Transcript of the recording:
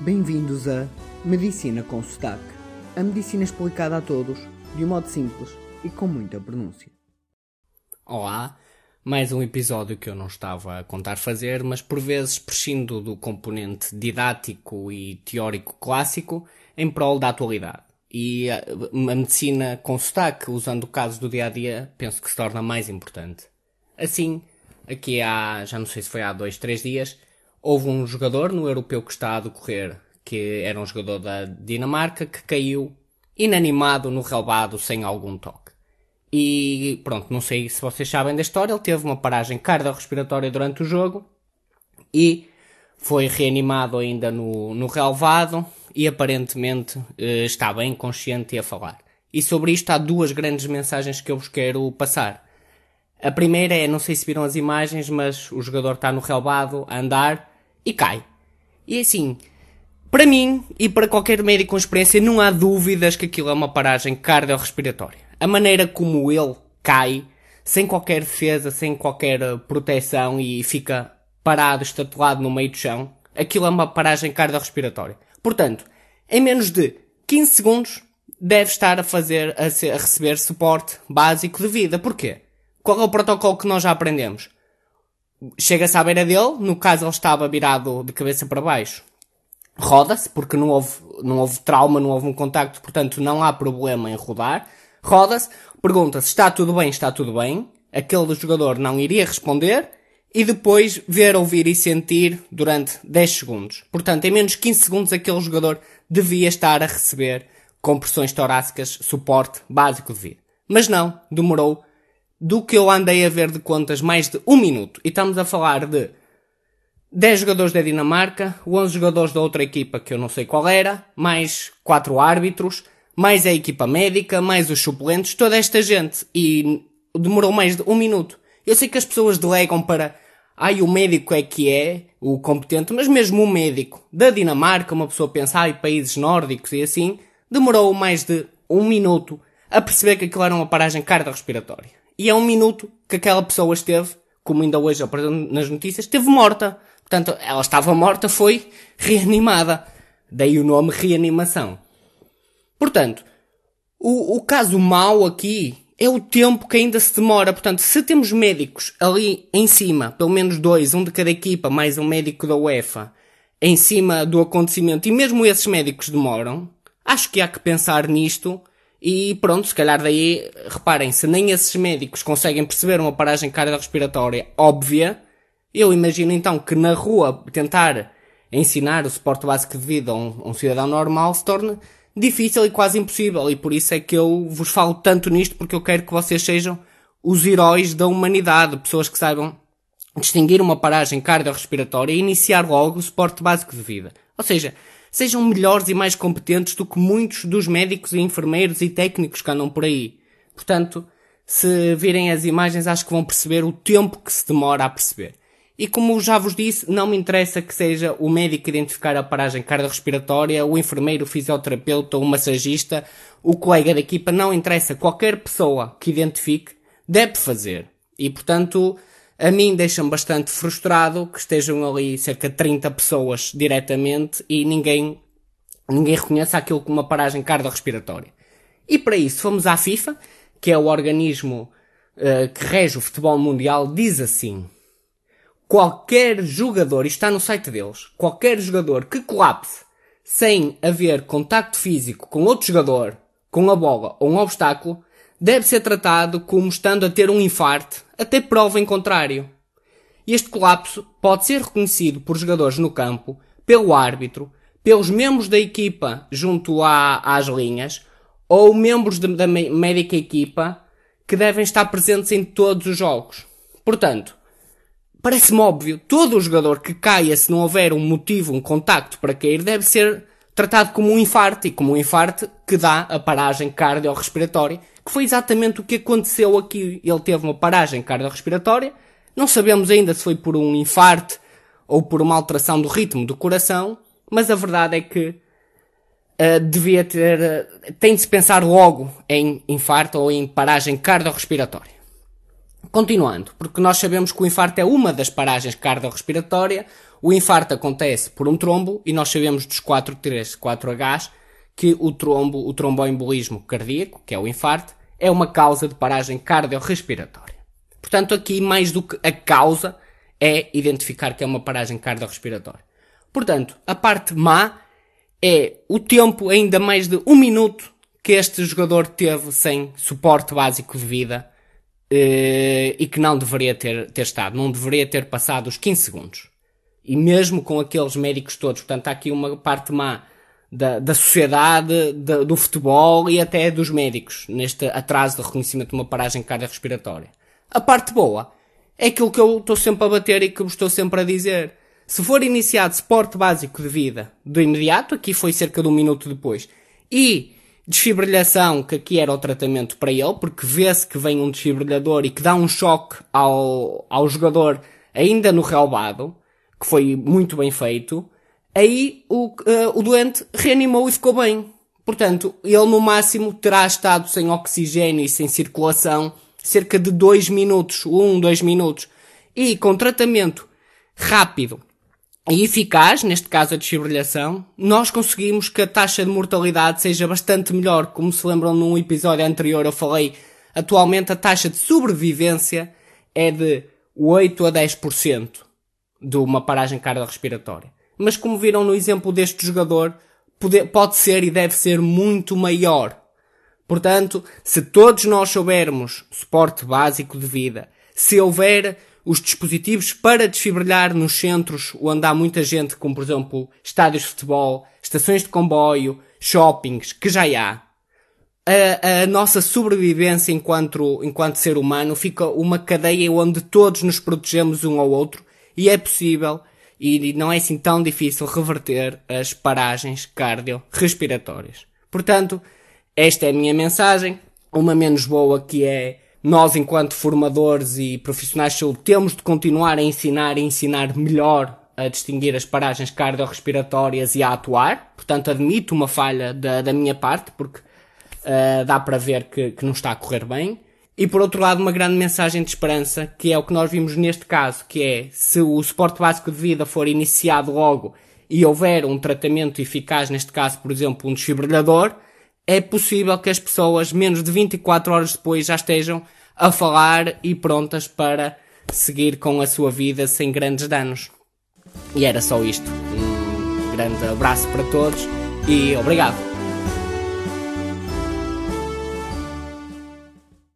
Bem-vindos a Medicina com Sotaque. A medicina explicada a todos, de um modo simples e com muita pronúncia. Olá, mais um episódio que eu não estava a contar fazer, mas por vezes prescindo do componente didático e teórico clássico em prol da atualidade. E a, a medicina com sotaque, usando o caso do dia a dia, penso que se torna mais importante. Assim, aqui há, já não sei se foi há dois, três dias, houve um jogador no europeu que está a decorrer, que era um jogador da Dinamarca, que caiu inanimado no relvado sem algum toque. E pronto, não sei se vocês sabem da história, ele teve uma paragem cardiorrespiratória durante o jogo e foi reanimado ainda no, no relvado e aparentemente eh, está bem consciente e a falar. E sobre isto há duas grandes mensagens que eu vos quero passar. A primeira é, não sei se viram as imagens, mas o jogador está no relvado a andar e cai. E assim, para mim e para qualquer médico com experiência, não há dúvidas que aquilo é uma paragem cardiorrespiratória. A maneira como ele cai, sem qualquer defesa, sem qualquer eh, proteção e fica parado, estatelado no meio do chão, aquilo é uma paragem cardiorrespiratória. Portanto, em menos de 15 segundos, deve estar a fazer, a, ser, a receber suporte básico de vida. Porquê? Qual é o protocolo que nós já aprendemos? Chega-se à beira dele, no caso ele estava virado de cabeça para baixo. Roda-se, porque não houve, não houve trauma, não houve um contacto, portanto não há problema em rodar. Roda-se, pergunta se está tudo bem, está tudo bem. Aquele jogador não iria responder e depois ver, ouvir e sentir durante 10 segundos. Portanto, em menos de 15 segundos aquele jogador devia estar a receber compressões torácicas, suporte básico de vida. Mas não, demorou do que eu andei a ver de contas mais de um minuto. E estamos a falar de 10 jogadores da Dinamarca, 11 jogadores da outra equipa que eu não sei qual era, mais 4 árbitros, mais a equipa médica, mais os suplentes, toda esta gente. E demorou mais de um minuto. Eu sei que as pessoas delegam para, ai, o médico é que é o competente, mas mesmo o médico da Dinamarca, uma pessoa pensa, ai, países nórdicos e assim, demorou mais de um minuto a perceber que aquilo era uma paragem cardiorrespiratória. E é um minuto que aquela pessoa esteve, como ainda hoje nas notícias, esteve morta. Portanto, ela estava morta, foi reanimada. Daí o nome reanimação. Portanto, o, o caso mau aqui é o tempo que ainda se demora. Portanto, se temos médicos ali em cima, pelo menos dois, um de cada equipa, mais um médico da UEFA, em cima do acontecimento, e mesmo esses médicos demoram, acho que há que pensar nisto e pronto, se calhar daí, reparem, se nem esses médicos conseguem perceber uma paragem cardiorrespiratória óbvia, eu imagino então que na rua tentar ensinar o suporte básico de vida a um, um cidadão normal se torne difícil e quase impossível. E por isso é que eu vos falo tanto nisto, porque eu quero que vocês sejam os heróis da humanidade, pessoas que saibam distinguir uma paragem cardiorrespiratória e iniciar logo o suporte básico de vida. Ou seja, sejam melhores e mais competentes do que muitos dos médicos e enfermeiros e técnicos que andam por aí. Portanto, se virem as imagens, acho que vão perceber o tempo que se demora a perceber. E como já vos disse, não me interessa que seja o médico identificar a paragem cardiorrespiratória, o enfermeiro, o fisioterapeuta, o massagista, o colega da equipa, não interessa. Qualquer pessoa que identifique deve fazer. E portanto, a mim deixa-me bastante frustrado que estejam ali cerca de 30 pessoas diretamente e ninguém, ninguém reconheça aquilo como uma paragem cardiorrespiratória. E para isso fomos à FIFA, que é o organismo uh, que rege o futebol mundial, diz assim: qualquer jogador, isto está no site deles, qualquer jogador que colapse sem haver contacto físico com outro jogador, com a bola ou um obstáculo, deve ser tratado como estando a ter um infarto, até prova em contrário. Este colapso pode ser reconhecido por jogadores no campo, pelo árbitro, pelos membros da equipa junto à, às linhas, ou membros de, da médica equipa que devem estar presentes em todos os jogos. Portanto, parece-me óbvio, todo o jogador que caia se não houver um motivo, um contacto para cair, deve ser tratado como um infarto e como um infarto que dá a paragem cardiorrespiratória que foi exatamente o que aconteceu aqui. Ele teve uma paragem cardiorrespiratória, não sabemos ainda se foi por um infarto ou por uma alteração do ritmo do coração, mas a verdade é que uh, devia ter, uh, tem de se pensar logo em infarto ou em paragem cardiorrespiratória. Continuando, porque nós sabemos que o infarto é uma das paragens cardiorrespiratórias, O infarto acontece por um trombo e nós sabemos dos 4 T's, 4Hs, que o trombo, o tromboembolismo cardíaco, que é o infarto, é uma causa de paragem cardiorrespiratória. Portanto, aqui mais do que a causa é identificar que é uma paragem cardiorrespiratória. Portanto, a parte má é o tempo ainda mais de um minuto que este jogador teve sem suporte básico de vida e que não deveria ter, ter estado, não deveria ter passado os 15 segundos. E mesmo com aqueles médicos todos, portanto, há aqui uma parte má da, da sociedade, da, do futebol e até dos médicos, neste atraso de reconhecimento de uma paragem cardiorrespiratória. A parte boa é aquilo que eu estou sempre a bater e que vos estou sempre a dizer. Se for iniciado suporte básico de vida do imediato, aqui foi cerca de um minuto depois, e desfibrilhação, que aqui era o tratamento para ele, porque vê-se que vem um desfibrilhador e que dá um choque ao, ao jogador ainda no relvado, que foi muito bem feito, aí o, uh, o doente reanimou e ficou bem. Portanto, ele no máximo terá estado sem oxigênio e sem circulação cerca de 2 minutos, 1, um, 2 minutos. E com tratamento rápido e eficaz, neste caso a desfibrilhação, nós conseguimos que a taxa de mortalidade seja bastante melhor. Como se lembram num episódio anterior eu falei, atualmente a taxa de sobrevivência é de 8 a 10% de uma paragem cardiorrespiratória. Mas como viram no exemplo deste jogador, pode, pode ser e deve ser muito maior. Portanto, se todos nós soubermos suporte básico de vida, se houver os dispositivos para desfibrilhar nos centros onde há muita gente, como por exemplo estádios de futebol, estações de comboio, shoppings, que já há, a, a, nossa sobrevivência enquanto, enquanto ser humano fica uma cadeia onde todos nos protegemos um ao outro e é possível e não é assim tão difícil reverter as paragens cardiorrespiratórias. Portanto, esta é a minha mensagem. Uma menos boa que é nós, enquanto formadores e profissionais de saúde, temos de continuar a ensinar e ensinar melhor a distinguir as paragens cardiorrespiratórias e a atuar. Portanto, admito uma falha da, da minha parte, porque uh, dá para ver que, que não está a correr bem. E por outro lado, uma grande mensagem de esperança, que é o que nós vimos neste caso, que é se o suporte básico de vida for iniciado logo e houver um tratamento eficaz, neste caso, por exemplo, um desfibrilhador, é possível que as pessoas, menos de 24 horas depois, já estejam a falar e prontas para seguir com a sua vida sem grandes danos. E era só isto. Um grande abraço para todos e obrigado.